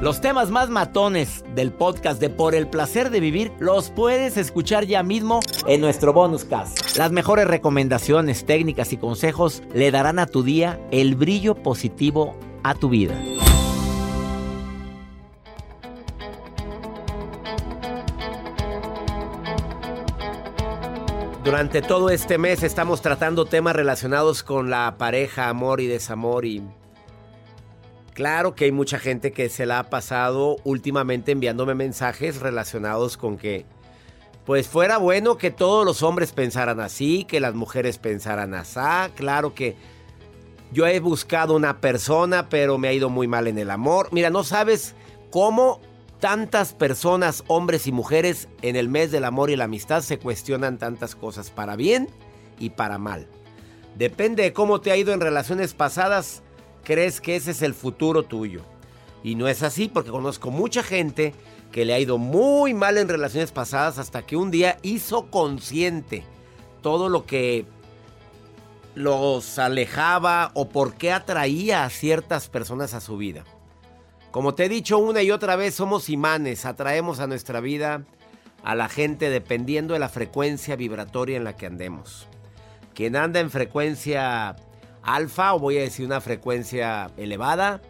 Los temas más matones del podcast de Por el placer de vivir los puedes escuchar ya mismo en nuestro bonus cast. Las mejores recomendaciones, técnicas y consejos le darán a tu día el brillo positivo a tu vida. Durante todo este mes estamos tratando temas relacionados con la pareja, amor y desamor y Claro que hay mucha gente que se la ha pasado últimamente enviándome mensajes relacionados con que, pues fuera bueno que todos los hombres pensaran así, que las mujeres pensaran así. Claro que yo he buscado una persona, pero me ha ido muy mal en el amor. Mira, no sabes cómo tantas personas, hombres y mujeres, en el mes del amor y la amistad se cuestionan tantas cosas, para bien y para mal. Depende de cómo te ha ido en relaciones pasadas crees que ese es el futuro tuyo. Y no es así porque conozco mucha gente que le ha ido muy mal en relaciones pasadas hasta que un día hizo consciente todo lo que los alejaba o por qué atraía a ciertas personas a su vida. Como te he dicho una y otra vez, somos imanes, atraemos a nuestra vida a la gente dependiendo de la frecuencia vibratoria en la que andemos. Quien anda en frecuencia alfa o voy a decir una frecuencia elevada.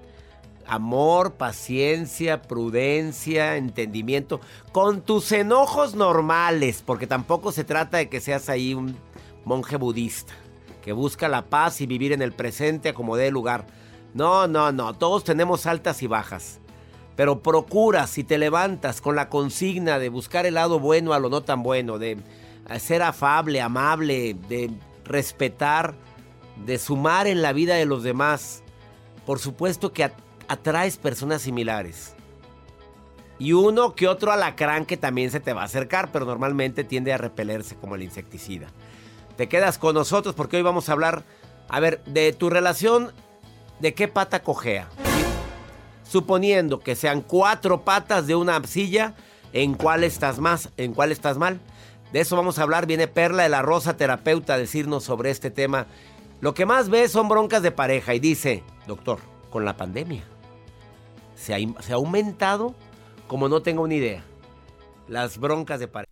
Amor, paciencia, prudencia, entendimiento, con tus enojos normales, porque tampoco se trata de que seas ahí un monje budista, que busca la paz y vivir en el presente como dé lugar. No, no, no, todos tenemos altas y bajas. Pero procura, si te levantas con la consigna de buscar el lado bueno a lo no tan bueno, de ser afable, amable, de respetar de sumar en la vida de los demás, por supuesto que atraes personas similares. Y uno que otro alacrán que también se te va a acercar, pero normalmente tiende a repelerse como el insecticida. Te quedas con nosotros porque hoy vamos a hablar, a ver, de tu relación, de qué pata cojea. Suponiendo que sean cuatro patas de una silla, ¿en cuál estás más? ¿En cuál estás mal? De eso vamos a hablar. Viene Perla de la Rosa, terapeuta, a decirnos sobre este tema lo que más ve son broncas de pareja y dice, doctor, con la pandemia se ha, aumentado como no tengo ni idea las broncas de pareja.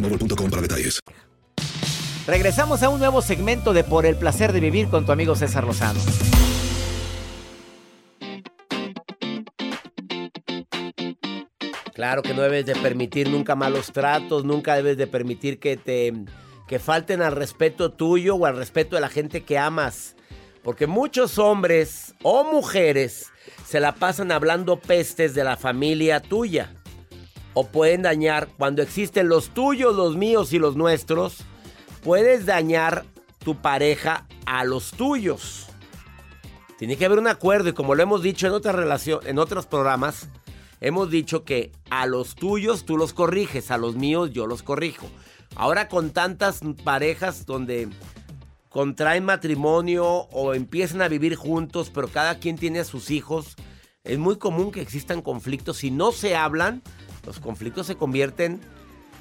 boostmobile.com para detalles. Regresamos a un nuevo segmento de Por el placer de vivir con tu amigo César Lozano. Claro que no debes de permitir nunca malos tratos, nunca debes de permitir que te que falten al respeto tuyo o al respeto de la gente que amas. Porque muchos hombres o mujeres se la pasan hablando pestes de la familia tuya. O pueden dañar, cuando existen los tuyos, los míos y los nuestros, puedes dañar tu pareja a los tuyos. Tiene que haber un acuerdo y como lo hemos dicho en otras relación, en otros programas, hemos dicho que a los tuyos tú los corriges, a los míos yo los corrijo. Ahora con tantas parejas donde contraen matrimonio o empiezan a vivir juntos, pero cada quien tiene a sus hijos, es muy común que existan conflictos. Si no se hablan, los conflictos se convierten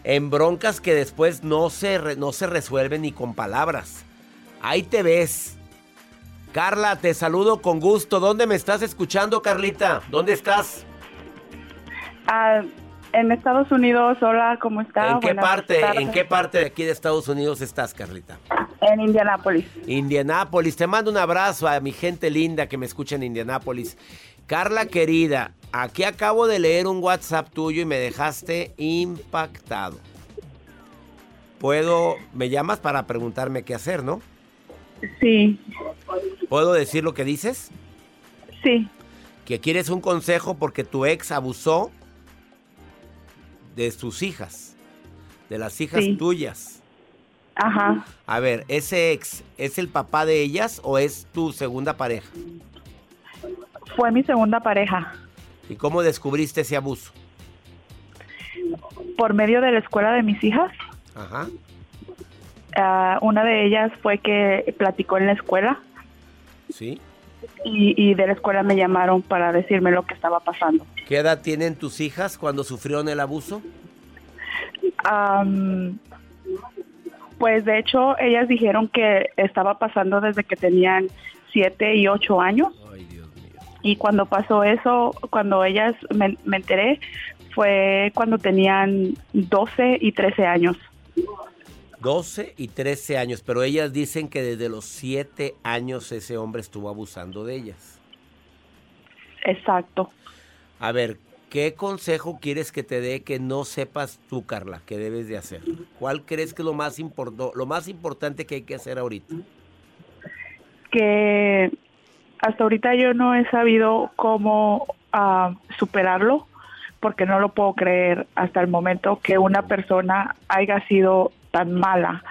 en broncas que después no se, no se resuelven ni con palabras. Ahí te ves. Carla, te saludo con gusto. ¿Dónde me estás escuchando, Carlita? ¿Dónde estás? Ah, en Estados Unidos, hola, ¿cómo está? ¿En qué parte? ¿En qué parte de aquí de Estados Unidos estás, Carlita? En Indianápolis. Indianápolis. Te mando un abrazo a mi gente linda que me escucha en Indianápolis. Carla querida, aquí acabo de leer un WhatsApp tuyo y me dejaste impactado. Puedo, me llamas para preguntarme qué hacer, ¿no? Sí. ¿Puedo decir lo que dices? Sí. Que quieres un consejo porque tu ex abusó de sus hijas, de las hijas tuyas. Ajá. A ver, ¿ese ex es el papá de ellas o es tu segunda pareja? Fue mi segunda pareja. ¿Y cómo descubriste ese abuso? Por medio de la escuela de mis hijas. Ajá. Ah, una de ellas fue que platicó en la escuela. Sí. Y, de la escuela me llamaron para decirme lo que estaba pasando. ¿Qué edad tienen tus hijas cuando sufrieron el abuso? pues de hecho ellas dijeron que estaba pasando desde que tenían siete y ocho años. Ay. Y cuando pasó eso, cuando ellas me, me enteré, fue cuando tenían 12 y 13 años. 12 y 13 años, pero ellas dicen que desde los 7 años ese hombre estuvo abusando de ellas. Exacto. A ver, ¿qué consejo quieres que te dé que no sepas tú, Carla, que debes de hacer? ¿Cuál crees que es lo más, lo más importante que hay que hacer ahorita? Que hasta ahorita yo no he sabido cómo ah, superarlo porque no lo puedo creer hasta el momento que una persona haya sido tan mala.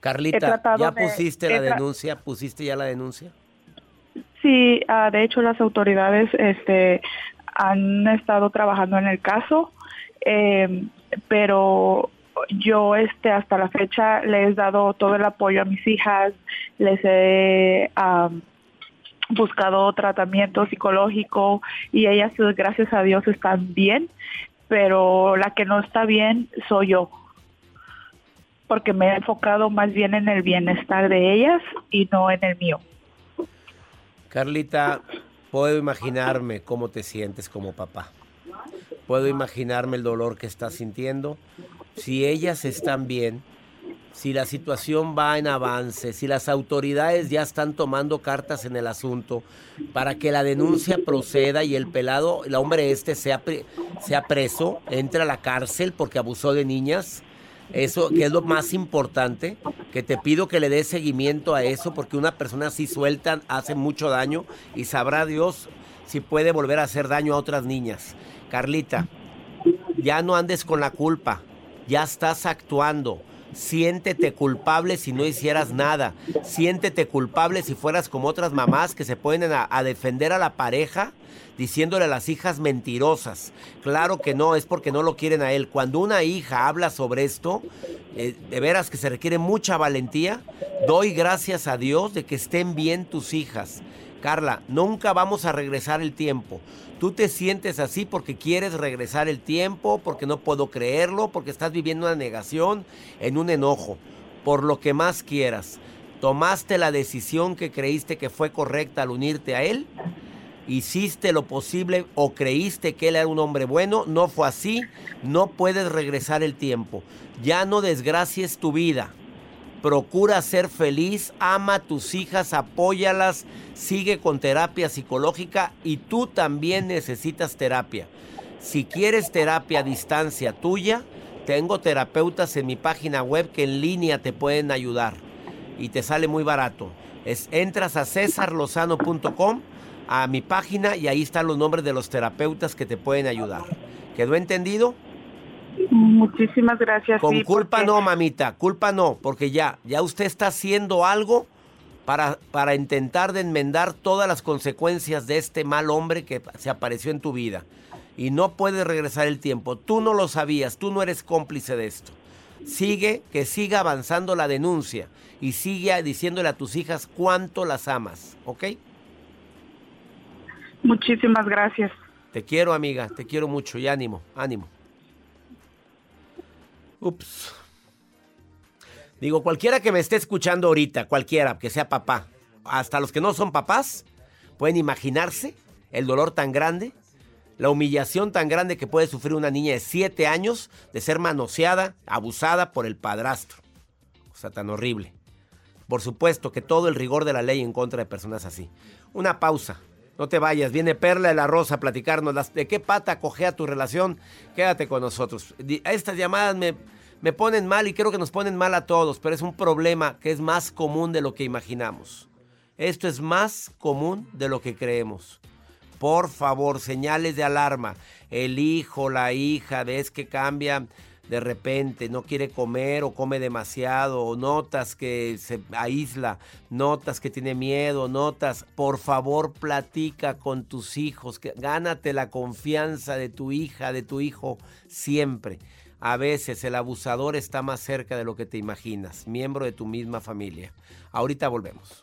Carlita, ¿ya pusiste la denuncia? ¿Pusiste ya la denuncia? Sí, ah, de hecho las autoridades este, han estado trabajando en el caso, em, pero yo este hasta la fecha les he dado todo el apoyo a mis hijas, les he buscado tratamiento psicológico y ellas gracias a Dios están bien pero la que no está bien soy yo, porque me he enfocado más bien en el bienestar de ellas y no en el mío. Carlita, puedo imaginarme cómo te sientes como papá. Puedo imaginarme el dolor que estás sintiendo. Si ellas están bien, si la situación va en avance, si las autoridades ya están tomando cartas en el asunto para que la denuncia proceda y el pelado, el hombre este sea, sea preso, entre a la cárcel porque abusó de niñas, eso que es lo más importante, que te pido que le des seguimiento a eso porque una persona así suelta hace mucho daño y sabrá Dios si puede volver a hacer daño a otras niñas. Carlita, ya no andes con la culpa, ya estás actuando Siéntete culpable si no hicieras nada. Siéntete culpable si fueras como otras mamás que se ponen a, defender a la pareja diciéndole a las hijas mentirosas. Claro que no, es porque no lo quieren a él. Cuando una hija habla sobre esto, eh, de veras que se requiere mucha valentía, doy gracias a Dios de que estén bien tus hijas. Carla, nunca vamos a regresar el tiempo. Tú te sientes así porque quieres regresar el tiempo, porque no puedo creerlo, porque estás viviendo una negación, en un enojo, por lo que más quieras. Tomaste la decisión que creíste que fue correcta al unirte a él. Hiciste lo posible o creíste que él era un hombre bueno. No fue así. No puedes regresar el tiempo. Ya no desgracies tu vida procura ser feliz, ama a tus hijas, apóyalas, sigue con terapia psicológica y tú también necesitas terapia. Si quieres terapia a distancia tuya, tengo terapeutas en mi página web que en línea te pueden ayudar. y te sale muy barato. Es, entras a cesarlozano.com, a mi página y ahí están los nombres de los terapeutas que te pueden ayudar. ¿Quedó entendido? Muchísimas gracias. Con sí, culpa porque- no, mamita, culpa no, porque ya, ya usted está haciendo algo para, para intentar de enmendar todas las consecuencias de este mal hombre que se apareció en tu vida. Y no puedes regresar el tiempo. Tú no lo sabías, tú no eres cómplice de esto. Sigue, que siga avanzando la denuncia y sigue diciéndole a tus hijas cuánto las amas, ¿ok? Muchísimas gracias. Te quiero, amiga, te quiero mucho y ánimo, ánimo. Ups. Digo, cualquiera que me esté escuchando ahorita, cualquiera que sea papá, hasta los que no son papás, pueden imaginarse el dolor tan grande, la humillación tan grande que puede sufrir una niña de 7 años de ser manoseada, abusada por el padrastro. O sea, tan horrible. Por supuesto que todo el rigor de la ley en contra de personas así. Una pausa. No te vayas. Viene Perla de la Rosa a platicarnos de qué pata cogea tu relación. Quédate con nosotros. Estas llamadas me, me ponen mal y creo que nos ponen mal a todos, pero es un problema que es más común de lo que imaginamos. Esto es más común de lo que creemos. Por favor, señales de alarma. El hijo, la hija, ves que cambia de repente, no quiere comer o come demasiado, o notas que se aísla, notas que tiene miedo, notas, por favor platica con tus hijos, que, gánate la confianza de tu hija, de tu hijo, siempre. A veces el abusador está más cerca de lo que te imaginas, miembro de tu misma familia. Ahorita volvemos.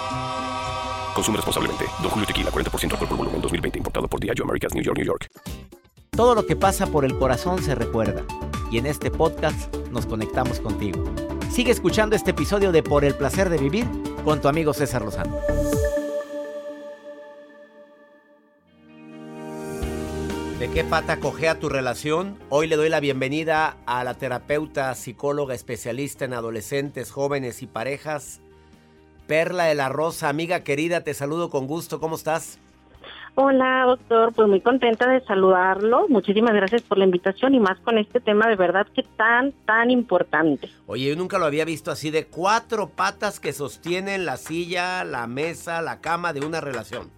Consume responsablemente. Don Julio Tequila, 40% alcohol por volumen, 2020. Importado por Diageo Americas, New York, New York. Todo lo que pasa por el corazón se recuerda. Y en este podcast nos conectamos contigo. Sigue escuchando este episodio de Por el placer de vivir con tu amigo César Lozano. ¿De qué pata cojea tu relación? Hoy le doy la bienvenida a la terapeuta, psicóloga especialista en adolescentes, jóvenes y parejas, Perla de la Rosa. Amiga querida, te saludo con gusto. ¿Cómo estás? Hola, doctor. Pues muy contenta de saludarlo. Muchísimas gracias por la invitación y más con este tema de verdad que tan, tan importante. Oye, yo nunca lo había visto así de cuatro patas que sostienen la silla, la mesa, la cama de una relación.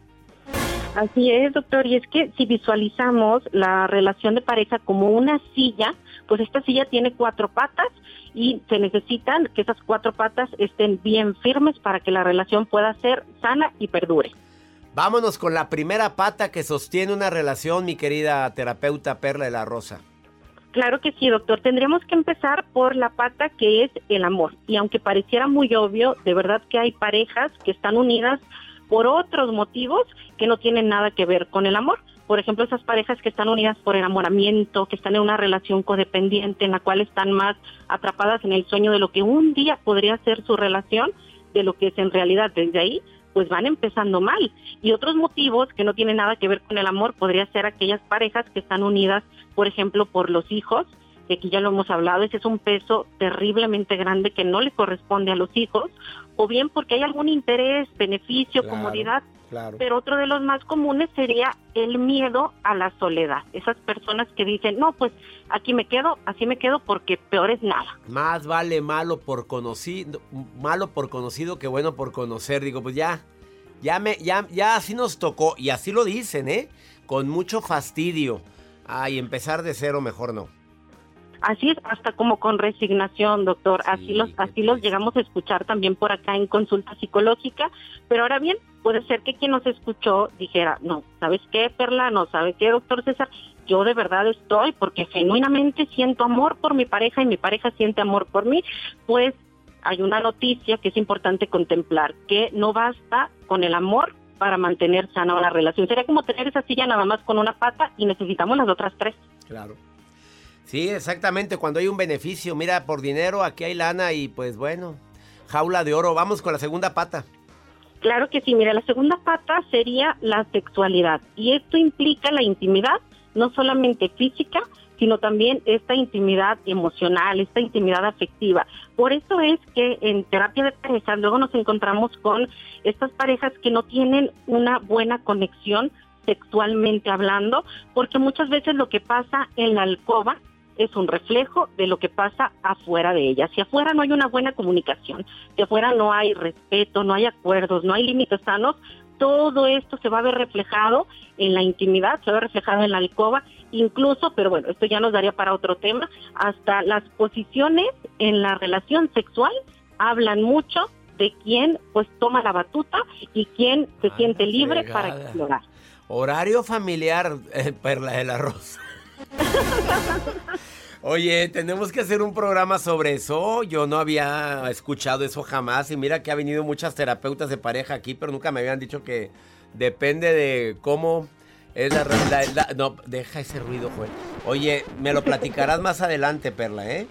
Así es, doctor. Y es que si visualizamos la relación de pareja como una silla, pues esta silla tiene cuatro patas y se necesitan que esas cuatro patas estén bien firmes para que la relación pueda ser sana y perdure. Vámonos con la primera pata que sostiene una relación, mi querida terapeuta Perla de la Rosa. Claro que sí, doctor. Tendríamos que empezar por la pata que es el amor. Y aunque pareciera muy obvio, de verdad que hay parejas que están unidas por otros motivos que no tienen nada que ver con el amor. Por ejemplo, esas parejas que están unidas por enamoramiento, que están en una relación codependiente, en la cual están más atrapadas en el sueño de lo que un día podría ser su relación, de lo que es en realidad. Desde ahí, pues van empezando mal. Y otros motivos que no tienen nada que ver con el amor podría ser aquellas parejas que están unidas, por ejemplo, por los hijos, que aquí ya lo hemos hablado, ese es un peso terriblemente grande que no le corresponde a los hijos, o bien porque hay algún interés, beneficio, Claro, comodidad, Claro. pero otro de los más comunes sería el miedo a la soledad. Esas personas que dicen, no, pues aquí me quedo, así me quedo porque peor es nada. Más vale malo por conocido, malo por conocido que bueno por conocer. Digo, pues ya, ya me, ya, ya así nos tocó. Y así lo dicen, ¿eh? Con mucho fastidio. Ay, empezar de cero mejor no. Así es, hasta como con resignación, doctor. Así los así los llegamos a escuchar también por acá en consulta psicológica, pero ahora bien, puede ser que quien nos escuchó dijera, "No, ¿sabes qué, Perla? No, ¿sabe qué, doctor César? Yo de verdad estoy porque genuinamente siento amor por mi pareja y mi pareja siente amor por mí." Pues hay una noticia que es importante contemplar, que no basta con el amor para mantener sana una relación. Sería como tener esa silla nada más con una pata y necesitamos las otras tres. Claro. Sí, exactamente. Cuando hay un beneficio, mira, por dinero aquí hay lana y pues bueno, jaula de oro. Vamos con la segunda pata. Claro que sí, mira, la segunda pata sería la sexualidad y esto implica la intimidad, no solamente física, sino también esta intimidad emocional, esta intimidad afectiva. Por eso es que en terapia de pareja luego nos encontramos con estas parejas que no tienen una buena conexión sexualmente hablando, porque muchas veces lo que pasa en la alcoba es un reflejo de lo que pasa afuera de ella. Si afuera no hay una buena comunicación, si afuera no hay respeto, no hay acuerdos, no hay límites sanos, todo esto se va a ver reflejado en la intimidad, se va a ver reflejado en la alcoba, incluso, pero bueno, esto ya nos daría para otro tema, hasta las posiciones en la relación sexual hablan mucho de quién pues toma la batuta y quién se siente libre para explorar. Horario familiar, eh, Perla del Arroz. Oye, tenemos que hacer un programa sobre eso. Yo no había escuchado eso jamás. Y mira que ha venido muchas terapeutas de pareja aquí, pero nunca me habían dicho que depende de cómo es la... la- no, deja ese ruido, Joel. Oye, me lo platicarás más adelante, Perla, ¿eh?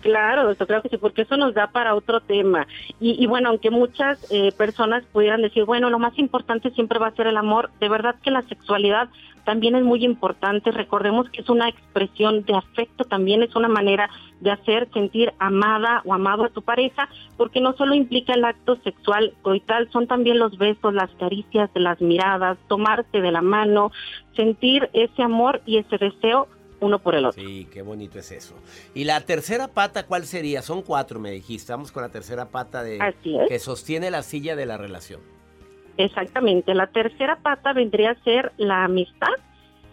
Claro, doctor, creo que sí, porque eso nos da para otro tema. Y, y bueno, aunque muchas eh, personas pudieran decir, bueno, lo más importante siempre va a ser el amor, de verdad que la sexualidad también es muy importante. Recordemos que es una expresión de afecto, también es una manera de hacer sentir amada o amado a tu pareja, porque no solo implica el acto sexual coital, son también los besos, las caricias, las miradas, tomarte de la mano, sentir ese amor y ese deseo uno por el otro. Sí, qué bonito es eso. ¿Y la tercera pata cuál sería? Son cuatro, me dijiste. Vamos con la tercera pata de Así es. que sostiene la silla de la relación. Exactamente. La tercera pata vendría a ser la amistad.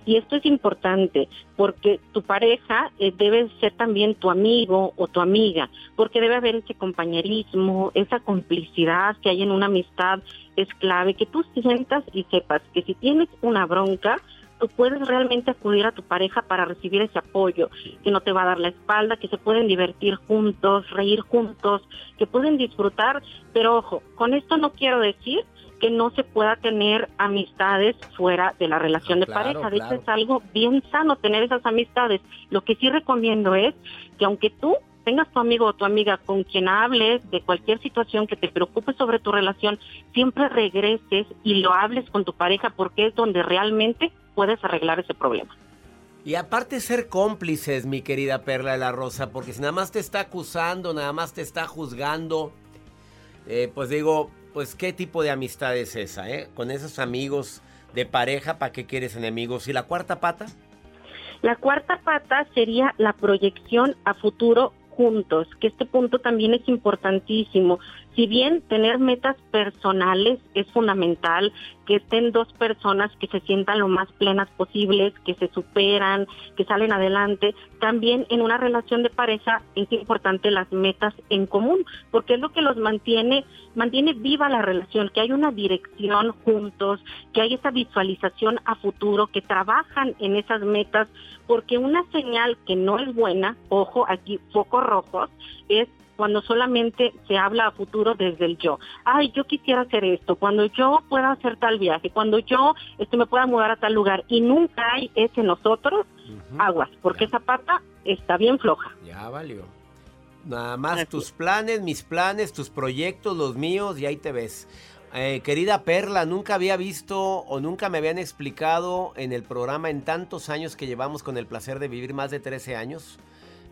Y esto es importante porque tu pareja eh, debe ser también tu amigo o tu amiga, porque debe haber ese compañerismo, esa complicidad que hay en una amistad es clave, que tú sientas y sepas que si tienes una bronca, tú puedes realmente acudir a tu pareja para recibir ese apoyo, que no te va a dar la espalda, que se pueden divertir juntos, reír juntos, que pueden disfrutar, pero ojo, con esto no quiero decir que no se pueda tener amistades fuera de la relación de Claro, pareja. De hecho, es algo bien sano tener esas amistades. Lo que sí recomiendo es que aunque tú tengas tu amigo o tu amiga con quien hables de cualquier situación que te preocupe sobre tu relación, siempre regreses y lo hables con tu pareja porque es donde realmente puedes arreglar ese problema. Y aparte ser cómplices, mi querida Perla de la Rosa, porque si nada más te está acusando, nada más te está juzgando, eh, pues digo, pues qué tipo de amistad es esa, ¿eh? Con esos amigos de pareja, ¿para qué quieres enemigos? ¿Y la cuarta pata? La cuarta pata sería la proyección a futuro juntos, que este punto también es importantísimo. Si bien tener metas personales es fundamental, que estén dos personas que se sientan lo más plenas posibles, que se superan, que salen adelante, también en una relación de pareja es importante las metas en común, porque es lo que los mantiene, mantiene viva la relación, que hay una dirección juntos, que hay esa visualización a futuro, que trabajan en esas metas, porque una señal que no es buena, ojo, aquí focos rojos, es cuando solamente se habla a futuro desde el yo. Ay, yo quisiera hacer esto, cuando yo pueda hacer tal viaje, cuando yo este, me pueda mudar a tal lugar y nunca hay ese nosotros, aguas, porque esa pata está bien floja. Ya valió. Nada más tus planes, mis planes, tus proyectos, los míos, y ahí te ves. Eh, querida Perla, nunca había visto o nunca me habían explicado en el programa en tantos años que llevamos con el placer de vivir, más de 13 años.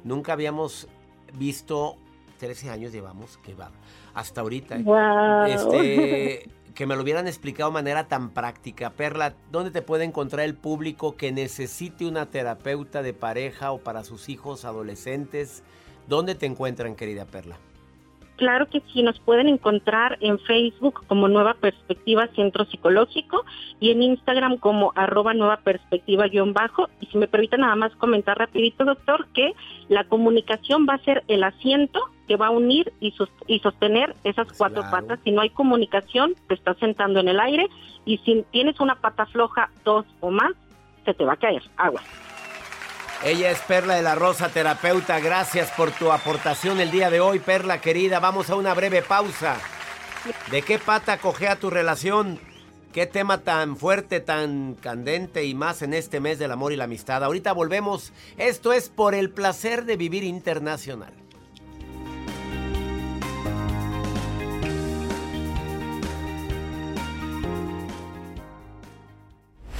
Nunca habíamos visto, 13 años llevamos, que va, hasta ahorita. Guau. Este, que me lo hubieran explicado de manera tan práctica. Perla, ¿dónde te puede encontrar el público que necesite una terapeuta de pareja o para sus hijos adolescentes? ¿Dónde te encuentran, querida Perla? Claro que sí, nos pueden encontrar en Facebook como Nueva Perspectiva Centro Psicológico y en Instagram como arroba Nueva Perspectiva guion bajo. Y si me permite nada más comentar rapidito, doctor, que la comunicación va a ser el asiento que va a unir y, y sostener esas cuatro patas. Si no hay comunicación, te estás sentando en el aire y si tienes una pata floja, dos o más, se te va a caer agua. Ella es Perla de la Rosa, terapeuta. Gracias por tu aportación el día de hoy, Perla querida. Vamos a una breve pausa. ¿De qué pata cogea tu relación? Qué tema tan fuerte, tan candente y más en este mes del amor y la amistad. Ahorita volvemos. Esto es por el placer de vivir internacional.